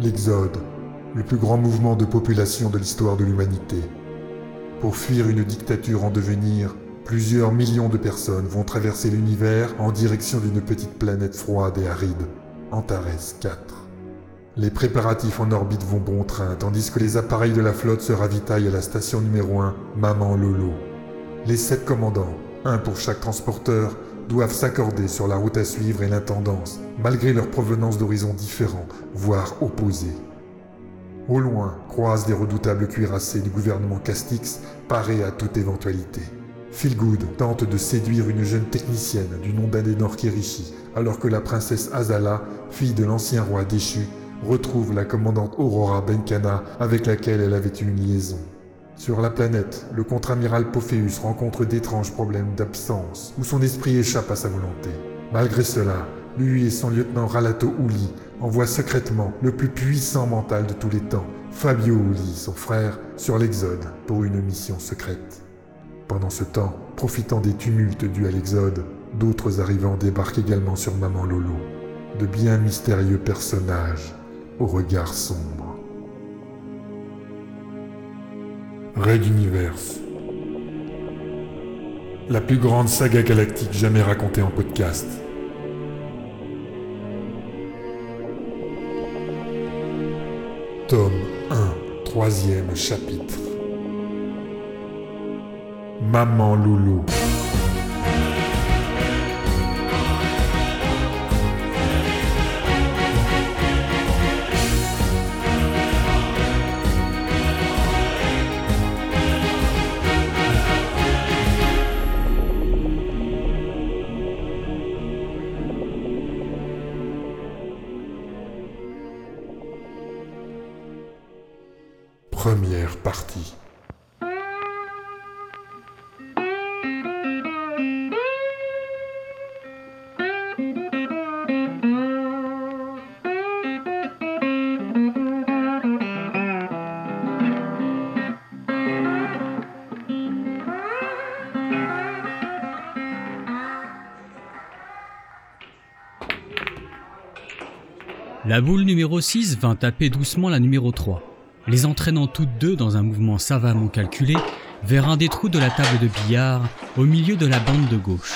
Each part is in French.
L'Exode, le plus grand mouvement de population de l'histoire de l'humanité. Pour fuir une dictature en devenir, plusieurs millions de personnes vont traverser l'univers en direction d'une petite planète froide et aride, Antares 4. Les préparatifs en orbite vont bon train, tandis que les appareils de la flotte se ravitaillent à la station numéro 1, Maman Lolo. Les sept commandants, un pour chaque transporteur, doivent s'accorder sur la route à suivre et l'intendance, malgré leur provenance d'horizons différents, voire opposés. Au loin, croisent des redoutables cuirassés du gouvernement Castix, parés à toute éventualité. Philgood tente de séduire une jeune technicienne du nom d'Adenor Kirishi, alors que la princesse Azala, fille de l'ancien roi déchu, retrouve la commandante Aurora Benkana avec laquelle elle avait eu une liaison. Sur la planète, le contre-amiral Pophéus rencontre d'étranges problèmes d'absence, où son esprit échappe à sa volonté. Malgré cela, lui et son lieutenant Ralato Uli envoient secrètement le plus puissant mental de tous les temps, Fabio Uli, son frère, sur l'Exode pour une mission secrète. Pendant ce temps, profitant des tumultes dus à l'Exode, d'autres arrivants débarquent également sur Maman Lolo. De bien mystérieux personnages au regard sombre. Red Universe. La plus grande saga galactique jamais racontée en podcast. Tome 1, troisième chapitre. Maman Loulou. La boule numéro 6 vint taper doucement la numéro 3, les entraînant toutes deux dans un mouvement savamment calculé vers un des trous de la table de billard au milieu de la bande de gauche.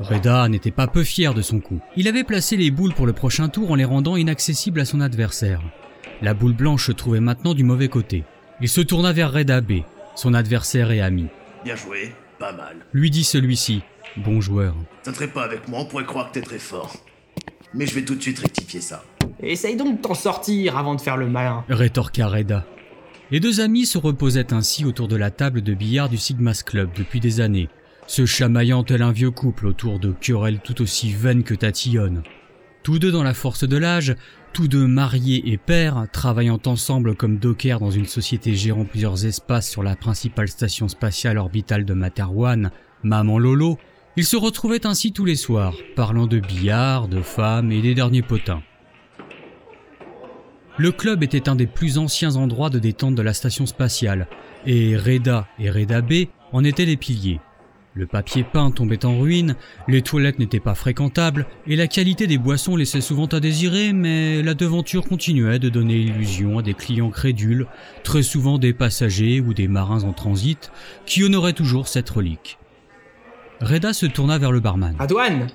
Reda n'était pas peu fier de son coup. Il avait placé les boules pour le prochain tour en les rendant inaccessibles à son adversaire. La boule blanche se trouvait maintenant du mauvais côté. Il se tourna vers Reda B, son adversaire et ami. Bien joué, pas mal. Lui dit celui-ci, bon joueur. T'entrais pas avec moi, on pourrait croire que t'es très fort. Mais je vais tout de suite rectifier ça. Essaye donc de t'en sortir avant de faire le malin. rétorqua Reda. Les deux amis se reposaient ainsi autour de la table de billard du Sigma's Club depuis des années, se chamaillant tel un vieux couple autour de querelles tout aussi vaines que tatillonnes. Tous deux dans la force de l'âge, tous deux mariés et pères, travaillant ensemble comme dockers dans une société gérant plusieurs espaces sur la principale station spatiale orbitale de Materwan, Maman Lolo, ils se retrouvaient ainsi tous les soirs, parlant de billard, de femmes et des derniers potins. Le club était un des plus anciens endroits de détente de la station spatiale, et Reda et Reda B en étaient les piliers. Le papier peint tombait en ruine, les toilettes n'étaient pas fréquentables, et la qualité des boissons laissait souvent à désirer, mais la devanture continuait de donner illusion à des clients crédules, très souvent des passagers ou des marins en transit, qui honoraient toujours cette relique. Reda se tourna vers le barman. Adouane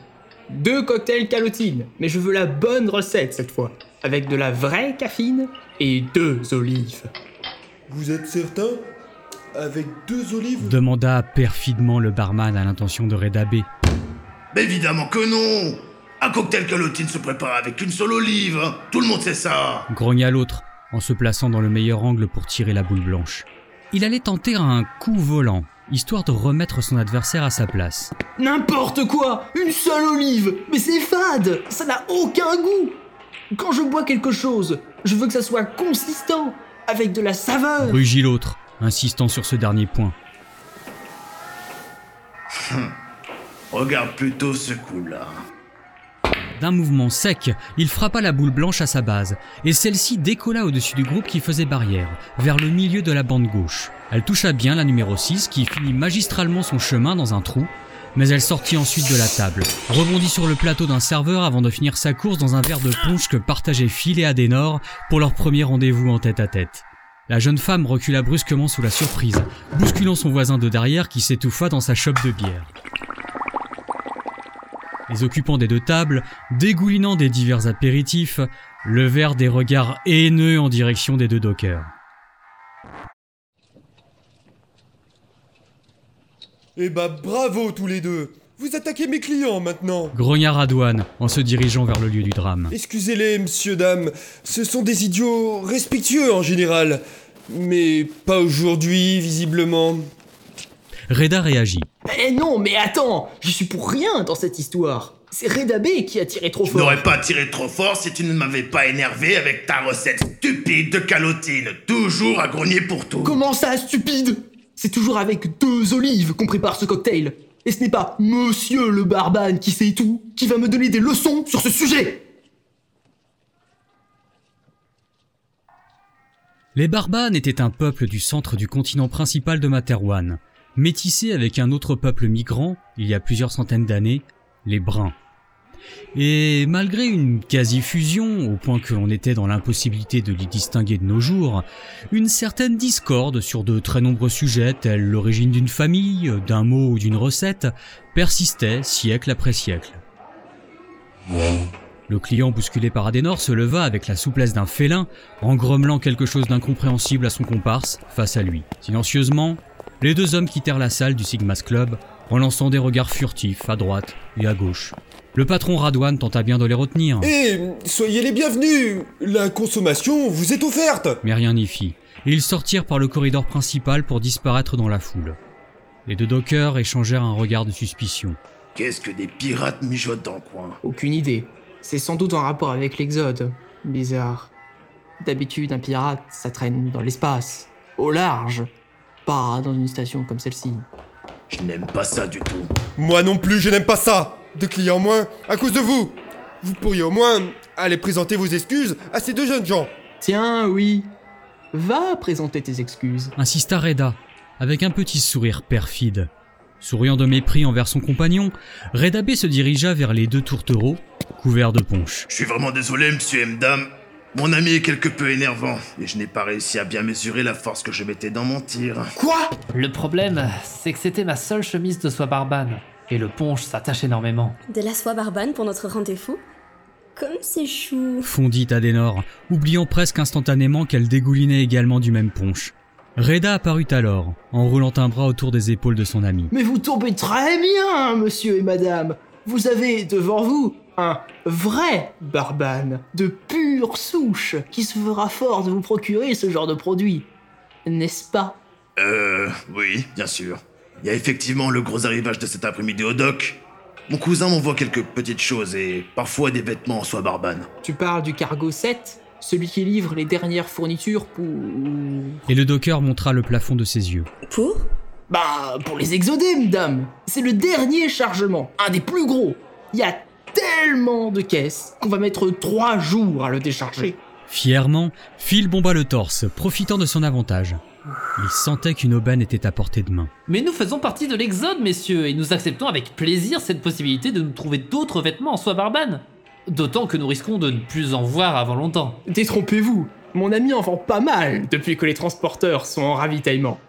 Deux cocktails calotine, mais je veux la bonne recette cette fois. Avec de la vraie caffeine et deux olives. Vous êtes certain? Avec deux olives? Demanda perfidement le barman à l'intention de Reda B. Mais évidemment que non Un cocktail calotine se prépare avec une seule olive hein. Tout le monde sait ça grogna l'autre, en se plaçant dans le meilleur angle pour tirer la boule blanche. Il allait tenter un coup volant, histoire de remettre son adversaire à sa place. N'importe quoi Une seule olive Mais c'est fade Ça n'a aucun goût Quand je bois quelque chose, je veux que ça soit consistant, avec de la saveur Rugit l'autre, insistant sur ce dernier point. Regarde plutôt ce coup-là. D'un mouvement sec, il frappa la boule blanche à sa base, et celle-ci décolla au-dessus du groupe qui faisait barrière, vers le milieu de la bande gauche. Elle toucha bien la numéro 6 qui finit magistralement son chemin dans un trou, mais elle sortit ensuite de la table, rebondit sur le plateau d'un serveur avant de finir sa course dans un verre de punch que partageaient Phil et Adenor pour leur premier rendez-vous en tête à tête. La jeune femme recula brusquement sous la surprise, bousculant son voisin de derrière qui s'étouffa dans sa chope de bière. Les occupants des deux tables, dégoulinant des divers apéritifs, levèrent des regards haineux en direction des deux dockers. Eh bah bravo tous les deux Vous attaquez mes clients maintenant Grogna Radouane en se dirigeant vers le lieu du drame. Excusez-les, monsieur, dame, ce sont des idiots respectueux en général. Mais pas aujourd'hui, visiblement. Reda réagit. Eh non, mais attends, je suis pour rien dans cette histoire. C'est Reda B qui a tiré trop Je fort. n'aurais pas tiré trop fort si tu ne m'avais pas énervé avec ta recette stupide de calotine, toujours à grogner pour tout. Comment ça, stupide? C'est toujours avec deux olives qu'on prépare ce cocktail. Et ce n'est pas Monsieur le Barbane qui sait tout, qui va me donner des leçons sur ce sujet. Les Barbanes étaient un peuple du centre du continent principal de Materwan, métissé avec un autre peuple migrant, il y a plusieurs centaines d'années, les Bruns. Et malgré une quasi-fusion, au point que l'on était dans l'impossibilité de les distinguer de nos jours, une certaine discorde sur de très nombreux sujets tels l'origine d'une famille, d'un mot ou d'une recette, persistait siècle après siècle. Le client bousculé par Adenor se leva avec la souplesse d'un félin, en grommelant quelque chose d'incompréhensible à son comparse face à lui. Silencieusement, les deux hommes quittèrent la salle du Sigma's Club en lançant des regards furtifs à droite et à gauche. Le patron Radouane tenta bien de les retenir, Eh, soyez les bienvenus La consommation vous est offerte mais rien n'y fit, et ils sortirent par le corridor principal pour disparaître dans la foule. Les deux dockers échangèrent un regard de suspicion. Qu'est-ce que des pirates mijotent dans le coin? Aucune idée. C'est sans doute en rapport avec l'Exode. Bizarre. D'habitude, un pirate, ça traîne dans l'espace, au large, pas dans une station comme celle-ci. Je n'aime pas ça du tout. Moi non plus, je n'aime pas ça Deux clients moins, à cause de vous Vous pourriez au moins aller présenter vos excuses à ces deux jeunes gens Tiens, oui. Va présenter tes excuses. insista Reda, avec un petit sourire perfide. Souriant de mépris envers son compagnon, Reda B se dirigea vers les deux tourtereaux, couverts de punch. Je suis vraiment désolé, monsieur et madame. Mon ami est quelque peu énervant, et je n'ai pas réussi à bien mesurer la force que je mettais dans mon tir. Quoi? Le problème, c'est que c'était ma seule chemise de soie barbane. Et le punch s'attache énormément. De la soie barbane pour notre rendez-vous? Comme c'est chou. Fondit Adenor, oubliant presque instantanément qu'elle dégoulinait également du même punch. Reda apparut alors, en roulant un bras autour des épaules de son ami. Mais vous tombez très bien, monsieur et madame. Vous avez devant vous un vrai barbane de pure souche qui se fera fort de vous procurer ce genre de produit. N'est-ce pas? Euh, oui, bien sûr. Il y a effectivement le gros arrivage de cet après-midi au dock. Mon cousin m'envoie quelques petites choses et parfois des vêtements en soie barbane. Tu parles du cargo 7 Celui qui livre les dernières fournitures pour... Et le docker montra le plafond de ses yeux. Pour? Bah, pour les exodés, madame C'est le dernier chargement, un des plus gros Il y a tellement de caisses qu'on va mettre trois jours à le décharger. Fièrement, Phil bomba le torse, profitant de son avantage. Il sentait qu'une aubaine était à portée de main. Mais nous faisons partie de l'Exode, messieurs, et nous acceptons avec plaisir cette possibilité de nous trouver d'autres vêtements en soie barbane. D'autant que nous risquons de ne plus en voir avant longtemps. Détrompez-vous, mon ami en vend pas mal depuis que les transporteurs sont en ravitaillement.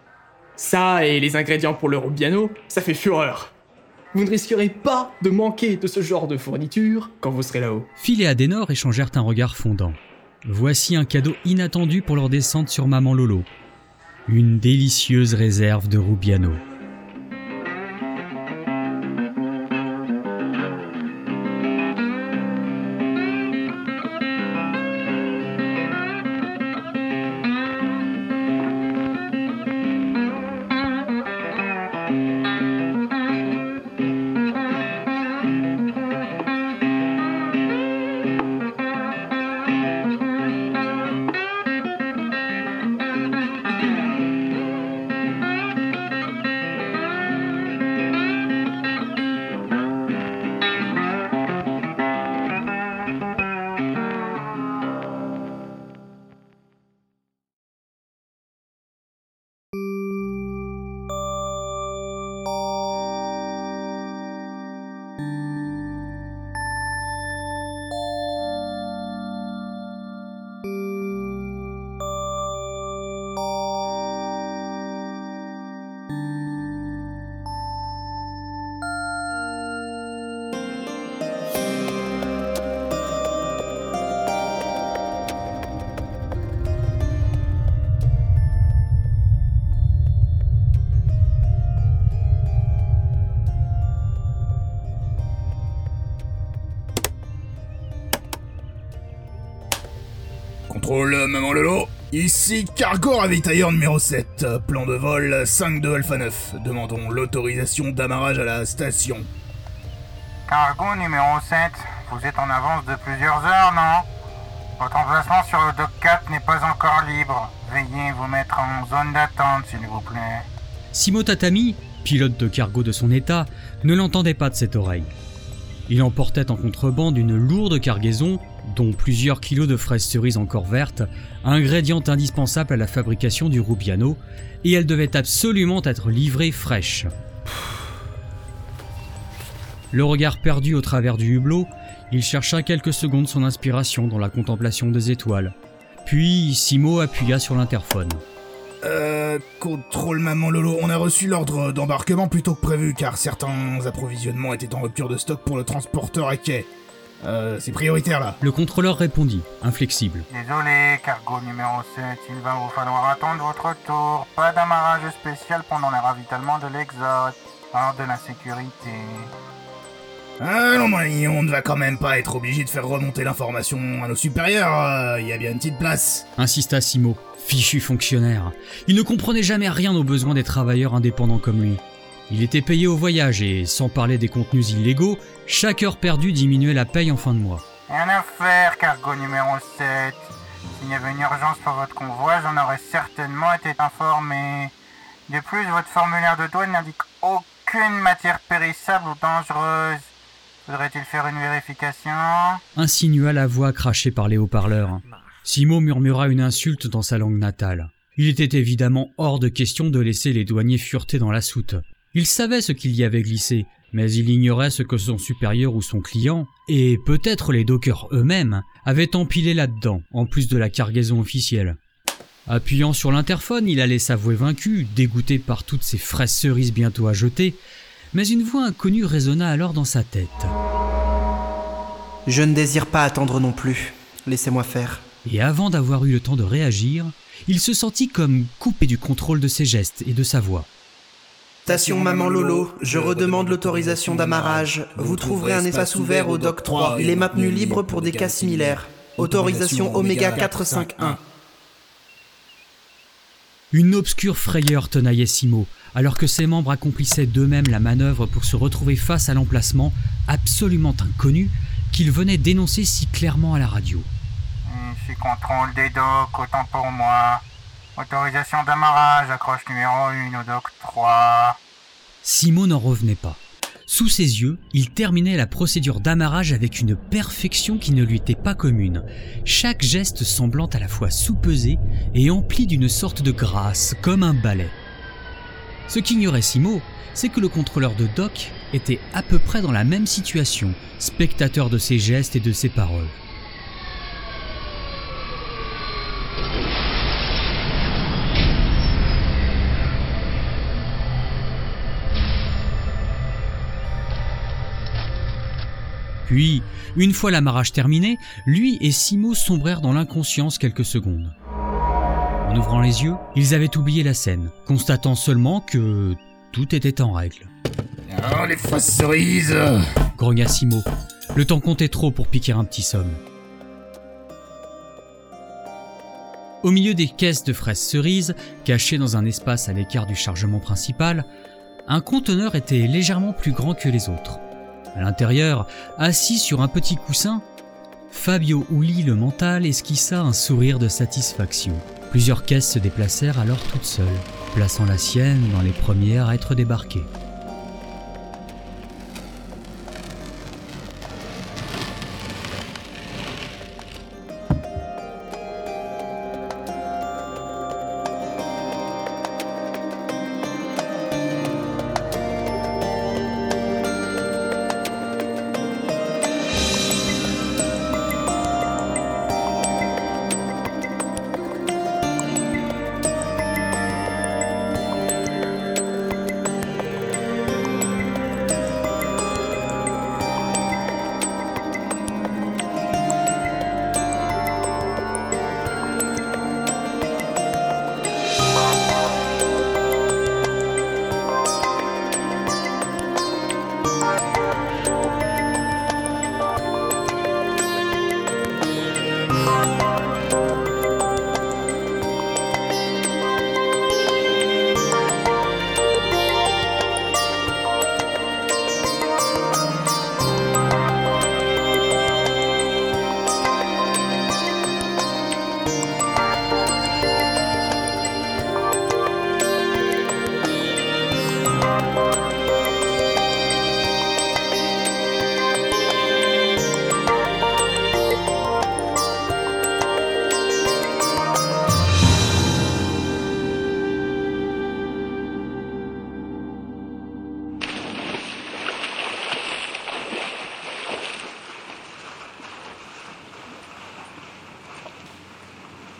Ça et les ingrédients pour le Rubiano, ça fait fureur. Vous ne risquerez pas de manquer de ce genre de fourniture quand vous serez là-haut. Phil et Adenor échangèrent un regard fondant. Voici un cadeau inattendu pour leur descente sur Maman Lolo. Une délicieuse réserve de Rubiano. Contrôle, maman Lolo. Ici Cargo Ravitailleur numéro 7. Plan de vol 5 de Alpha 9. Demandons l'autorisation d'amarrage à la station. Cargo numéro 7, vous êtes en avance de plusieurs heures, non? Votre emplacement sur le dock 4 n'est pas encore libre. Veuillez vous mettre en zone d'attente, s'il vous plaît. Simo Tatami, pilote de cargo de son état, ne l'entendait pas de cette oreille. Il emportait en contrebande une lourde cargaison, dont plusieurs kilos de fraises cerises encore vertes, ingrédient indispensable à la fabrication du rubiano, et elle devait absolument être livrée fraîche. Le regard perdu au travers du hublot, il chercha quelques secondes son inspiration dans la contemplation des étoiles. Puis Simo appuya sur l'interphone. Euh, contrôle maman Lolo, on a reçu l'ordre d'embarquement plus tôt que prévu car certains approvisionnements étaient en rupture de stock pour le transporteur à quai. Euh, c'est prioritaire là. Le contrôleur répondit, inflexible. Désolé, cargo numéro 7, il va vous falloir attendre votre tour. Pas d'amarrage spécial pendant le ravitaillement de l'exode. Hors de la sécurité. Ah non, mais on ne va quand même pas être obligé de faire remonter l'information à nos supérieurs. Il y a bien une petite place. Insista Simo, fichu fonctionnaire. Il ne comprenait jamais rien aux besoins des travailleurs indépendants comme lui. Il était payé au voyage et, sans parler des contenus illégaux, chaque heure perdue diminuait la paye en fin de mois. Rien à faire, cargo numéro 7. S'il y avait une urgence pour votre convoi, j'en aurais certainement été informé. De plus, votre formulaire de douane n'indique aucune matière périssable ou dangereuse. Faudrait-il faire une vérification? Insinua la voix crachée par les haut-parleurs. Simo murmura une insulte dans sa langue natale. Il était évidemment hors de question de laisser les douaniers fureter dans la soute. Il savait ce qu'il y avait glissé, mais il ignorait ce que son supérieur ou son client, et peut-être les dockers eux-mêmes, avaient empilé là-dedans, en plus de la cargaison officielle. Appuyant sur l'interphone, il allait s'avouer vaincu, dégoûté par toutes ces fraises cerises bientôt à jeter, mais une voix inconnue résonna alors dans sa tête. Je ne désire pas attendre non plus. Laissez-moi faire. Et avant d'avoir eu le temps de réagir, il se sentit comme coupé du contrôle de ses gestes et de sa voix. Station Maman Lolo, je redemande l'autorisation d'amarrage. Vous trouverez un espace ouvert au dock 3. Il est maintenu libre pour des cas similaires. Autorisation Oméga 451. Une obscure frayeur tenaillait Simo, alors que ses membres accomplissaient d'eux-mêmes la manœuvre pour se retrouver face à l'emplacement absolument inconnu qu'il venait d'énoncer si clairement à la radio. Ici contrôle des docks, autant pour moi. Autorisation d'amarrage, accroche numéro 1 au dock 3. Simo n'en revenait pas. Sous ses yeux, il terminait la procédure d'amarrage avec une perfection qui ne lui était pas commune, chaque geste semblant à la fois soupesé et empli d'une sorte de grâce, comme un ballet. Ce qu'ignorait Simo, c'est que le contrôleur de dock était à peu près dans la même situation, spectateur de ses gestes et de ses paroles. Puis, une fois l'amarrage terminé, lui et Simo sombrèrent dans l'inconscience quelques secondes. En ouvrant les yeux, ils avaient oublié la scène, constatant seulement que tout était en règle. Oh, les fraises cerises grogna Simo. Le temps comptait trop pour piquer un petit somme. Au milieu des caisses de fraises cerises, cachées dans un espace à l'écart du chargement principal, un conteneur était légèrement plus grand que les autres. À l'intérieur, assis sur un petit coussin, Fabio Uli le mental esquissa un sourire de satisfaction. Plusieurs caisses se déplacèrent alors toutes seules, plaçant la sienne dans les premières à être débarquées.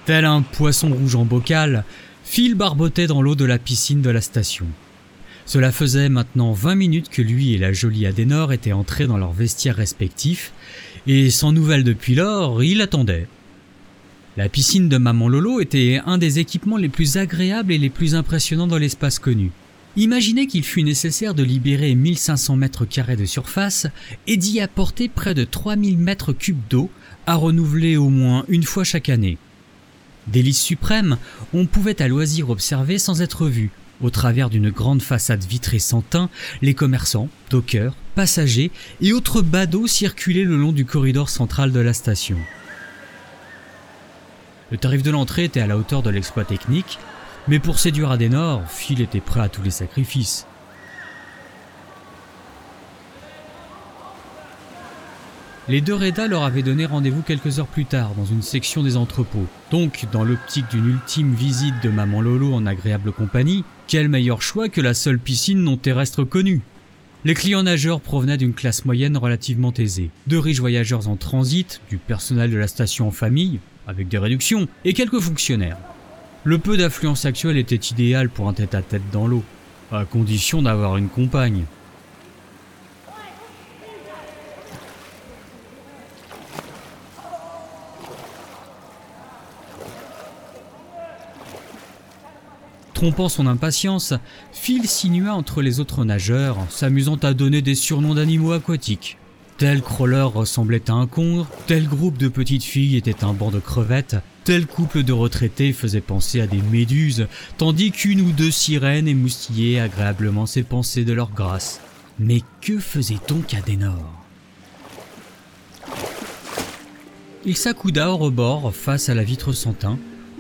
Tel un poisson rouge en bocal, Phil barbotait dans l'eau de la piscine de la station. Cela faisait maintenant 20 minutes que lui et la jolie Adenor étaient entrés dans leurs vestiaires respectifs, et sans nouvelles depuis lors, il attendait. La piscine de Maman Lolo était un des équipements les plus agréables et les plus impressionnants dans l'espace connu. Imaginez qu'il fut nécessaire de libérer 1500 mètres carrés de surface et d'y apporter près de 3000 mètres cubes d'eau à renouveler au moins une fois chaque année. Délice suprême, on pouvait à loisir observer sans être vu, au travers d'une grande façade vitrée sans teint, les commerçants, dockers, passagers et autres badauds circulaient le long du corridor central de la station. Le tarif de l'entrée était à la hauteur de l'exploit technique, mais pour séduire Adenor, Phil était prêt à tous les sacrifices. Les deux Reda leur avaient donné rendez-vous quelques heures plus tard dans une section des entrepôts. Donc, dans l'optique d'une ultime visite de Maman Lolo en agréable compagnie, quel meilleur choix que la seule piscine non terrestre connue? Les clients nageurs provenaient d'une classe moyenne relativement aisée. Deux riches voyageurs en transit, du personnel de la station en famille, avec des réductions, et quelques fonctionnaires. Le peu d'affluence actuelle était idéal pour un tête-à-tête dans l'eau, à condition d'avoir une compagne. Trompant son impatience, Phil sinua entre les autres nageurs, s'amusant à donner des surnoms d'animaux aquatiques. Tel crawler ressemblait à un congre, tel groupe de petites filles était un banc de crevettes, tel couple de retraités faisait penser à des méduses, tandis qu'une ou deux sirènes émoustillaient agréablement ses pensées de leur grâce. Mais que faisait donc Adenor Il s'accouda au rebord face à la vitre sans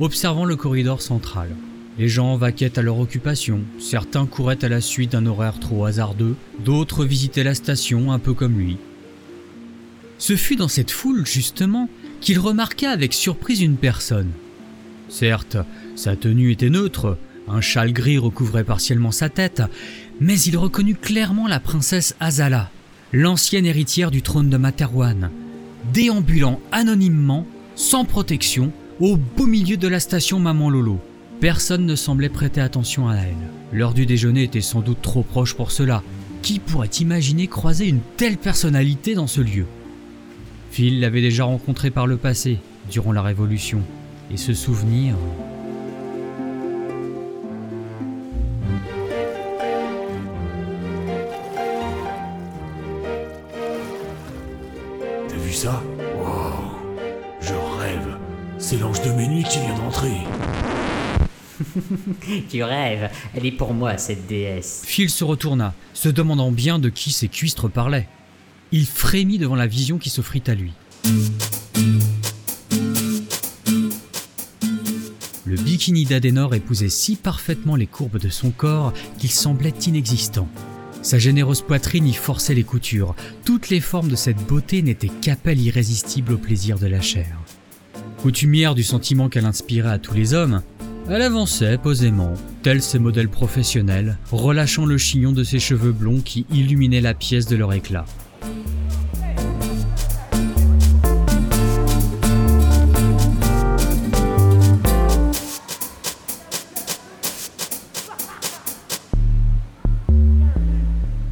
observant le corridor central. Les gens vaquaient à leur occupation, certains couraient à la suite d'un horaire trop hasardeux, d'autres visitaient la station un peu comme lui. Ce fut dans cette foule, justement, qu'il remarqua avec surprise une personne. Certes, sa tenue était neutre, un châle gris recouvrait partiellement sa tête, mais il reconnut clairement la princesse Azala, l'ancienne héritière du trône de Materwan, déambulant anonymement, sans protection, au beau milieu de la station Maman Lolo. Personne ne semblait prêter attention à elle. L'heure du déjeuner était sans doute trop proche pour cela. Qui pourrait imaginer croiser une telle personnalité dans ce lieu? Phil l'avait déjà rencontré par le passé, durant la Révolution, et ce souvenir... T'as vu ça? Wow Je rêve. C'est l'ange de minuit qui vient d'entrer tu rêves, elle est pour moi cette déesse. Phil se retourna, se demandant bien de qui ces cuistres parlaient. Il frémit devant la vision qui s'offrit à lui. Le bikini d'Adenor épousait si parfaitement les courbes de son corps qu'il semblait inexistant. Sa généreuse poitrine y forçait les coutures. Toutes les formes de cette beauté n'étaient qu'appel irrésistible au plaisir de la chair. Coutumière du sentiment qu'elle inspirait à tous les hommes, elle avançait posément, tels ses modèles professionnels, relâchant le chignon de ses cheveux blonds qui illuminaient la pièce de leur éclat.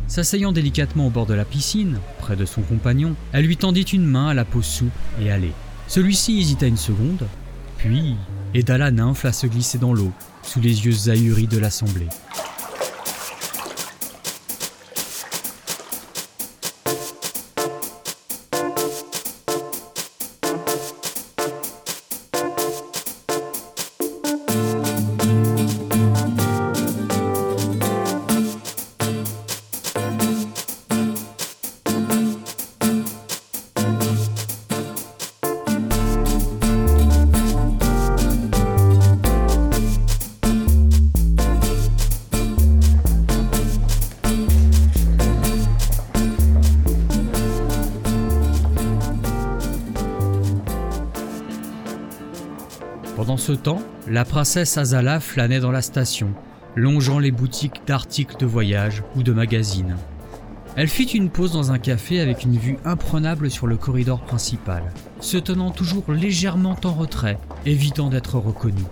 S'asseyant délicatement au bord de la piscine, près de son compagnon, elle lui tendit une main à la peau souple et allait. Celui-ci hésita une seconde, puis aida la nymphe à se glisser dans l'eau, sous les yeux ahuris de l'assemblée. La princesse Azala flânait dans la station, longeant les boutiques d'articles de voyage ou de magazines. Elle fit une pause dans un café avec une vue imprenable sur le corridor principal, se tenant toujours légèrement en retrait, évitant d'être reconnue.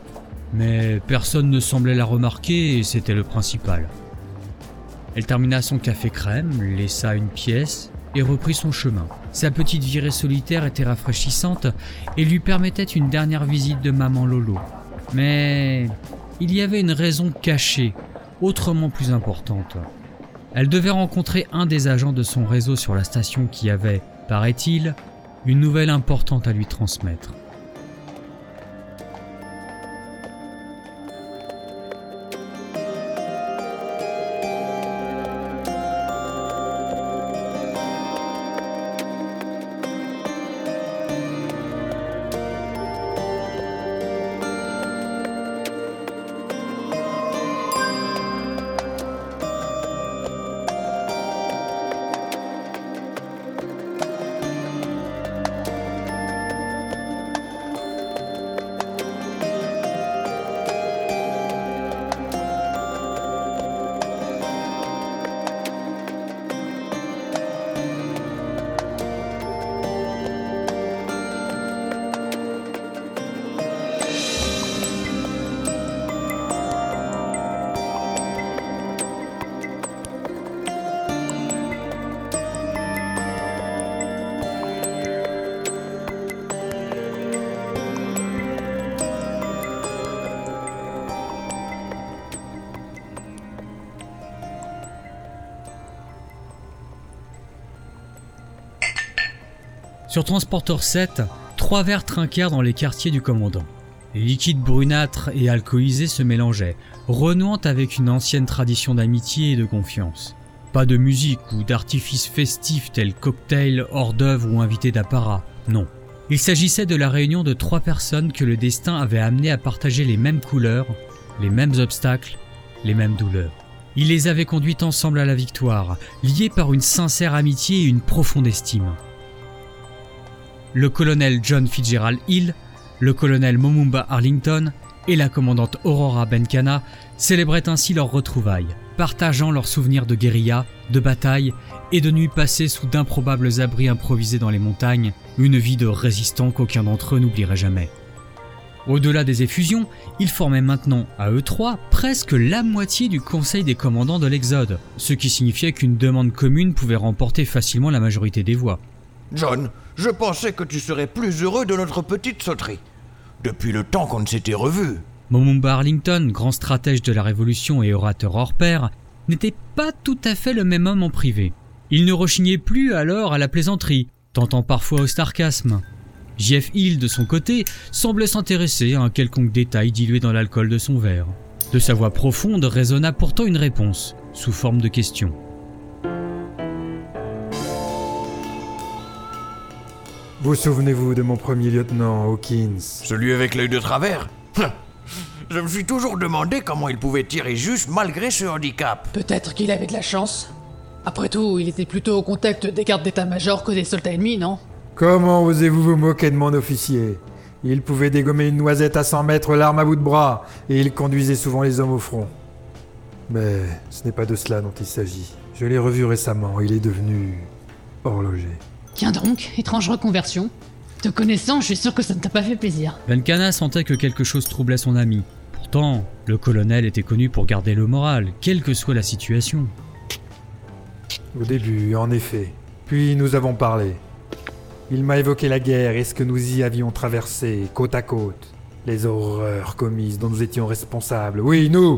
Mais personne ne semblait la remarquer et c'était le principal. Elle termina son café crème, laissa une pièce et reprit son chemin. Sa petite virée solitaire était rafraîchissante et lui permettait une dernière visite de maman Lolo. Mais il y avait une raison cachée, autrement plus importante. Elle devait rencontrer un des agents de son réseau sur la station qui avait, paraît-il, une nouvelle importante à lui transmettre. Sur Transporteur 7, trois verres trinquèrent dans les quartiers du commandant. Les liquides brunâtres et alcoolisés se mélangeaient, renouant avec une ancienne tradition d'amitié et de confiance. Pas de musique ou d'artifices festifs tels cocktails, hors d'œuvre ou invités d'apparat, non. Il s'agissait de la réunion de trois personnes que le destin avait amenées à partager les mêmes couleurs, les mêmes obstacles, les mêmes douleurs. Il les avait conduites ensemble à la victoire, liées par une sincère amitié et une profonde estime le colonel John Fitzgerald Hill, le colonel Momumba Arlington et la commandante Aurora Benkana célébraient ainsi leurs retrouvailles, partageant leurs souvenirs de guérilla, de bataille et de nuits passées sous d'improbables abris improvisés dans les montagnes, une vie de résistant qu'aucun d'entre eux n'oublierait jamais. Au-delà des effusions, ils formaient maintenant, à eux trois, presque la moitié du conseil des commandants de l'Exode, ce qui signifiait qu'une demande commune pouvait remporter facilement la majorité des voix. John, je pensais que tu serais plus heureux de notre petite sauterie. Depuis le temps qu'on ne s'était revus. Momumba Arlington, grand stratège de la Révolution et orateur hors pair, n'était pas tout à fait le même homme en privé. Il ne rechignait plus alors à la plaisanterie, tentant parfois au sarcasme. Jeff Hill, de son côté, semblait s'intéresser à un quelconque détail dilué dans l'alcool de son verre. De sa voix profonde résonna pourtant une réponse, sous forme de question. Vous souvenez-vous de mon premier lieutenant, Hawkins? Celui avec l'œil de travers Je me suis toujours demandé comment il pouvait tirer juste malgré ce handicap. Peut-être qu'il avait de la chance. Après tout, il était plutôt au contact des gardes d'état-major que des soldats ennemis, non? Comment osez-vous vous moquer de mon officier? Il pouvait dégommer une noisette à 100 mètres, l'arme à bout de bras, et il conduisait souvent les hommes au front. Mais ce n'est pas de cela dont il s'agit. Je l'ai revu récemment, il est devenu horloger. Tiens donc, étrange reconversion. Te connaissant, je suis sûr que ça ne t'a pas fait plaisir. Benkana sentait que quelque chose troublait son ami. Pourtant, le colonel était connu pour garder le moral, quelle que soit la situation. Au début, en effet. Puis nous avons parlé. Il m'a évoqué la guerre et ce que nous y avions traversé, côte à côte. Les horreurs commises dont nous étions responsables. Oui, nous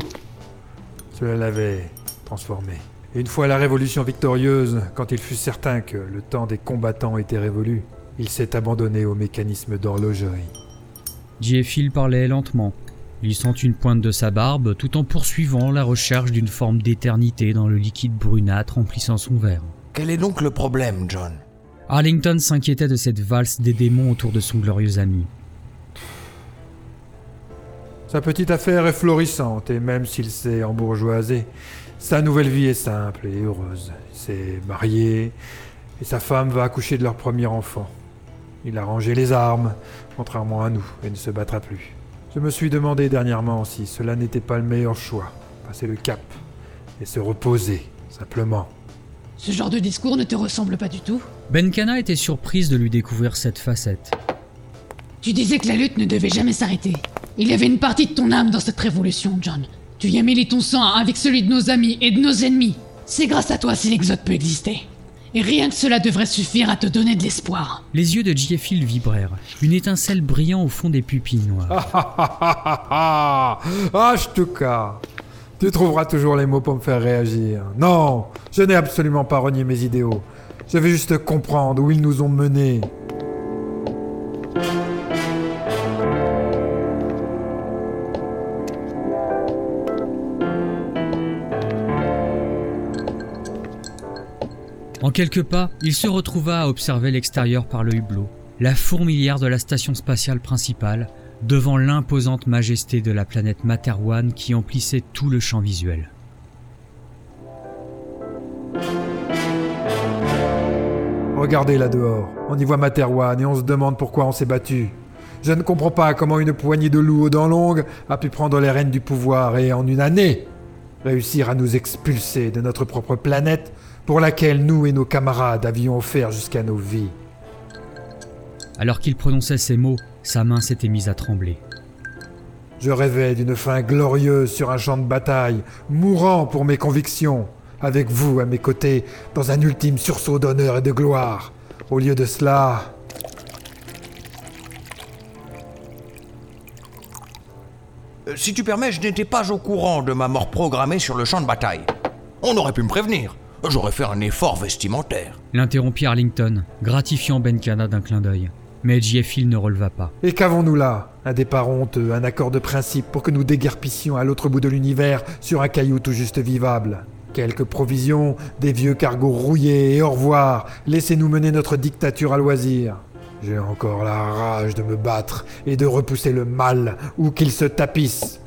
Cela l'avait transformé. Une fois la révolution victorieuse, quand il fut certain que le temps des combattants était révolu, il s'est abandonné au mécanisme d'horlogerie. Phil parlait lentement, lissant une pointe de sa barbe tout en poursuivant la recherche d'une forme d'éternité dans le liquide brunâtre remplissant son verre. Quel est donc le problème, John? Arlington s'inquiétait de cette valse des démons autour de son glorieux ami. Sa petite affaire est florissante, et même s'il s'est embourgeoisé, sa nouvelle vie est simple et heureuse. Il s'est marié et sa femme va accoucher de leur premier enfant. Il a rangé les armes, contrairement à nous, et ne se battra plus. Je me suis demandé dernièrement si cela n'était pas le meilleur choix. Passer le cap et se reposer, simplement. Ce genre de discours ne te ressemble pas du tout. Benkana était surprise de lui découvrir cette facette. Tu disais que la lutte ne devait jamais s'arrêter. Il y avait une partie de ton âme dans cette révolution, John. Tu y as mêlé ton sang avec celui de nos amis et de nos ennemis. C'est grâce à toi si l'Exode peut exister. Et rien que cela devrait suffire à te donner de l'espoir. Les yeux de Giefil vibrèrent, une étincelle brillant au fond des pupilles noires. Ah ah ah ah ah ah Ah, je te cas Tu trouveras toujours les mots pour me faire réagir. Non, je n'ai absolument pas renié mes idéaux. Je veux juste comprendre où ils nous ont menés. En quelques pas, il se retrouva à observer l'extérieur par le hublot, la fourmilière de la station spatiale principale, devant l'imposante majesté de la planète Materwan qui emplissait tout le champ visuel. Regardez là dehors, on y voit Materwan et on se demande pourquoi on s'est battu. Je ne comprends pas comment une poignée de loups aux dents longues a pu prendre les rênes du pouvoir et en une année réussir à nous expulser de notre propre planète pour laquelle nous et nos camarades avions offert jusqu'à nos vies. Alors qu'il prononçait ces mots, sa main s'était mise à trembler. Je rêvais d'une fin glorieuse sur un champ de bataille, mourant pour mes convictions, avec vous à mes côtés, dans un ultime sursaut d'honneur et de gloire. Au lieu de cela, Euh, Si tu permets, je n'étais pas au courant de ma mort programmée sur le champ de bataille. On aurait pu me prévenir. J'aurais fait un effort vestimentaire. L'interrompit Arlington, gratifiant Benkana d'un clin d'œil. Mais Giefil ne releva pas. Et qu'avons-nous là? Un départ honteux, un accord de principe pour que nous déguerpissions à l'autre bout de l'univers sur un caillou tout juste vivable. Quelques provisions, des vieux cargos rouillés et au revoir. Laissez-nous mener notre dictature à loisir. J'ai encore la rage de me battre et de repousser le mal où qu'il se tapisse.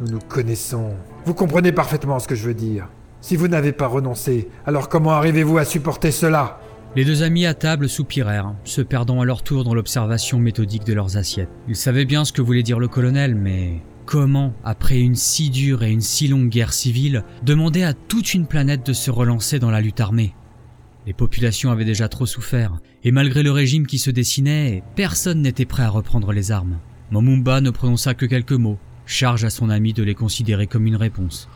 Nous nous connaissons. Vous comprenez parfaitement ce que je veux dire. Si vous n'avez pas renoncé, alors comment arrivez-vous à supporter cela? Les deux amis à table soupirèrent, se perdant à leur tour dans l'observation méthodique de leurs assiettes. Ils savaient bien ce que voulait dire le colonel, mais comment, après une si dure et une si longue guerre civile, demander à toute une planète de se relancer dans la lutte armée? Les populations avaient déjà trop souffert, et malgré le régime qui se dessinait, personne n'était prêt à reprendre les armes. Momumba ne prononça que quelques mots, charge à son ami de les considérer comme une réponse.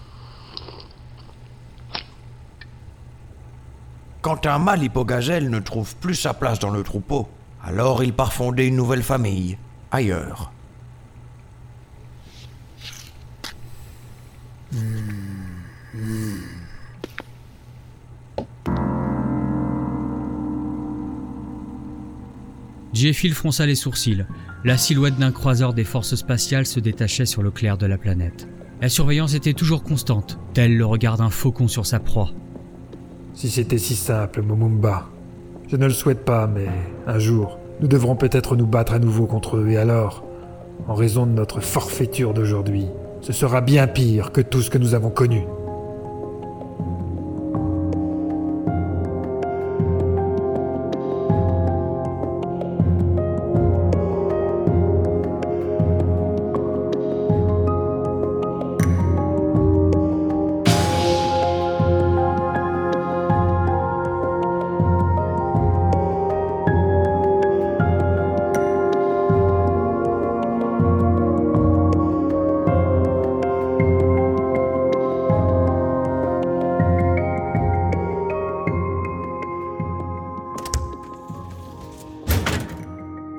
Quand un mâle hypogazelle ne trouve plus sa place dans le troupeau, alors il part fonder une nouvelle famille, ailleurs. Fronça les sourcils. La silhouette d'un croiseur des forces spatiales se détachait sur le clair de la planète. La surveillance était toujours constante, tel le regard d'un faucon sur sa proie. Si c'était si simple, Momumba. Je ne le souhaite pas, mais un jour, nous devrons peut-être nous battre à nouveau contre eux, et alors, en raison de notre forfaiture d'aujourd'hui, ce sera bien pire que tout ce que nous avons connu.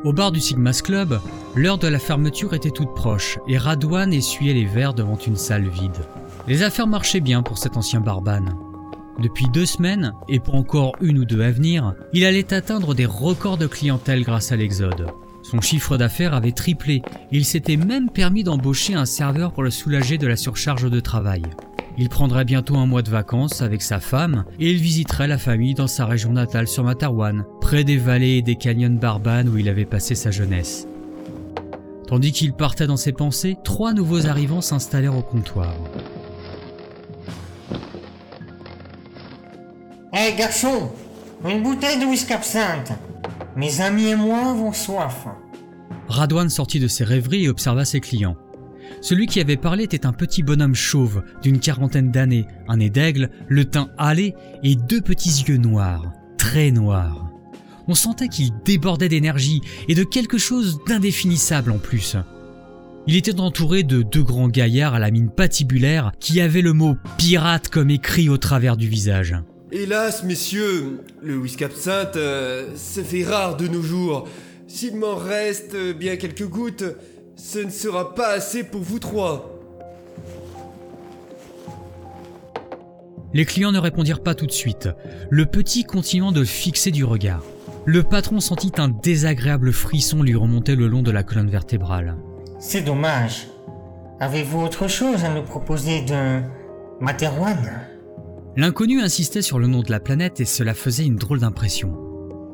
Au bar du Sigma's Club, l'heure de la fermeture était toute proche et Radwan essuyait les verres devant une salle vide. Les affaires marchaient bien pour cet ancien barbane. Depuis deux semaines, et pour encore une ou deux à venir, il allait atteindre des records de clientèle grâce à l'Exode. Son chiffre d'affaires avait triplé, et il s'était même permis d'embaucher un serveur pour le soulager de la surcharge de travail. Il prendrait bientôt un mois de vacances avec sa femme et il visiterait la famille dans sa région natale sur Matarwan, près des vallées et des canyons barbanes où il avait passé sa jeunesse. Tandis qu'il partait dans ses pensées, trois nouveaux arrivants s'installèrent au comptoir. Hé garçon, une bouteille de whisky absinthe. Mes amis et moi avons soif. Radwan sortit de ses rêveries et observa ses clients. Celui qui avait parlé était un petit bonhomme chauve d'une quarantaine d'années, un nez d'aigle, le teint hâlé et deux petits yeux noirs, très noirs. On sentait qu'il débordait d'énergie et de quelque chose d'indéfinissable en plus. Il était entouré de deux grands gaillards à la mine patibulaire qui avaient le mot pirate comme écrit au travers du visage. Hélas, messieurs, le whisky absinthe, euh, se fait rare de nos jours. S'il m'en reste euh, bien quelques gouttes, ce ne sera pas assez pour vous trois. Les clients ne répondirent pas tout de suite, le petit continuant de fixer du regard. Le patron sentit un désagréable frisson lui remonter le long de la colonne vertébrale. C'est dommage. Avez-vous autre chose à nous proposer de Materwan? L'inconnu insistait sur le nom de la planète et cela faisait une drôle d'impression.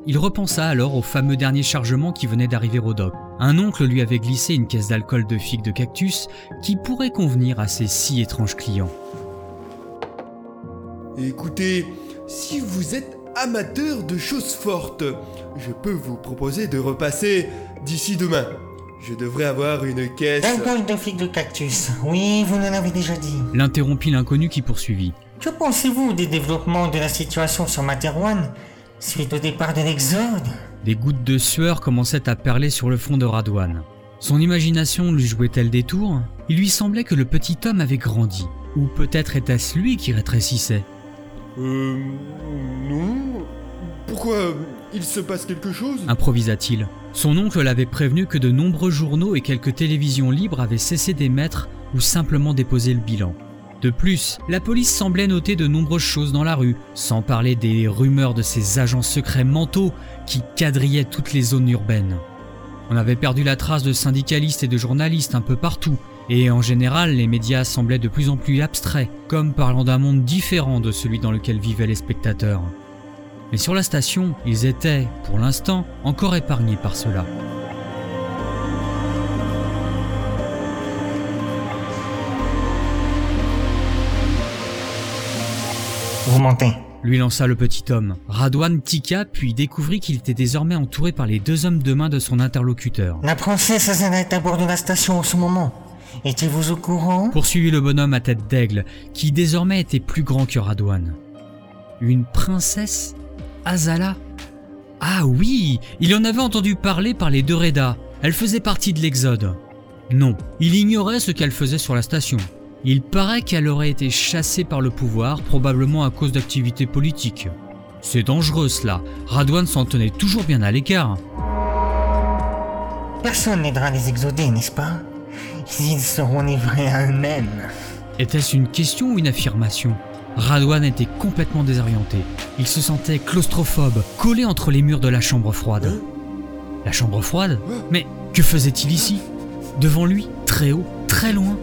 Il repensa alors au fameux dernier chargement qui venait d'arriver au dock. Un oncle lui avait glissé une caisse d'alcool de figues de cactus qui pourrait convenir à ces si étranges clients. Écoutez, si vous êtes amateur de choses fortes, je peux vous proposer de repasser d'ici demain. Je devrais avoir une caisse. D'alcool de figues de cactus. Oui, vous en avez déjà dit. L'interrompit l'inconnu qui poursuivit. Que pensez-vous des développements de la situation sur Materwan suite au départ de l'Exode? Des gouttes de sueur commençaient à perler sur le front de Radouane. Son imagination lui jouait-elle des tours? Il lui semblait que le petit homme avait grandi. Ou peut-être était-ce lui qui rétrécissait? Euh. Non. Pourquoi il se passe quelque chose? Improvisa-t-il. Son oncle l'avait prévenu que de nombreux journaux et quelques télévisions libres avaient cessé d'émettre ou simplement déposé le bilan. De plus, la police semblait noter de nombreuses choses dans la rue, sans parler des rumeurs de ces agents secrets mentaux qui quadrillaient toutes les zones urbaines. On avait perdu la trace de syndicalistes et de journalistes un peu partout, et en général les médias semblaient de plus en plus abstraits, comme parlant d'un monde différent de celui dans lequel vivaient les spectateurs. Mais sur la station, ils étaient, pour l'instant, encore épargnés par cela. Vous mentez. Lui lança le petit homme. Radouane tika puis découvrit qu'il était désormais entouré par les deux hommes de main de son interlocuteur. La princesse Azana est à bord de la station en ce moment. Étiez-vous au courant? Poursuivit le bonhomme à tête d'aigle, qui désormais était plus grand que Radouane. Une princesse? Azala? Ah oui, il en avait entendu parler par les deux Reda. Elle faisait partie de l'Exode. Non, il ignorait ce qu'elle faisait sur la station. Il paraît qu'elle aurait été chassée par le pouvoir, probablement à cause d'activités politiques. C'est dangereux cela. Radouane s'en tenait toujours bien à l'écart. Personne n'aidera les exodés, n'est-ce pas? Ils seront livrés à eux-mêmes. Était-ce une question ou une affirmation? Radouane était complètement désorienté. Il se sentait claustrophobe, collé entre les murs de la chambre froide. La chambre froide? Mais que faisait-il ici? Devant lui, très haut, très loin,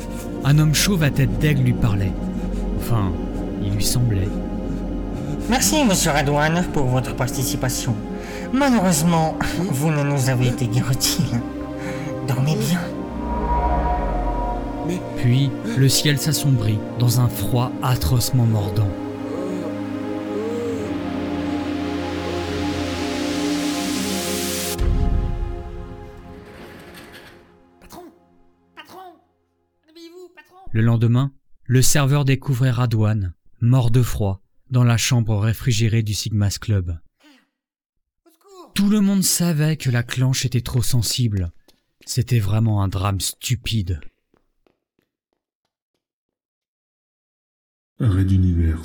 un homme chauve à tête d'aigle lui parlait. Enfin, il lui semblait. Merci, monsieur Radouane, pour votre participation. Malheureusement, vous ne nous avez été guère utiles. Dormez bien. Puis, le ciel s'assombrit dans un froid atrocement mordant. Le lendemain, le serveur découvrait Radouane, mort de froid, dans la chambre réfrigérée du Sigma's Club. Tout le monde savait que la clanche était trop sensible. C'était vraiment un drame stupide. Red d'univers.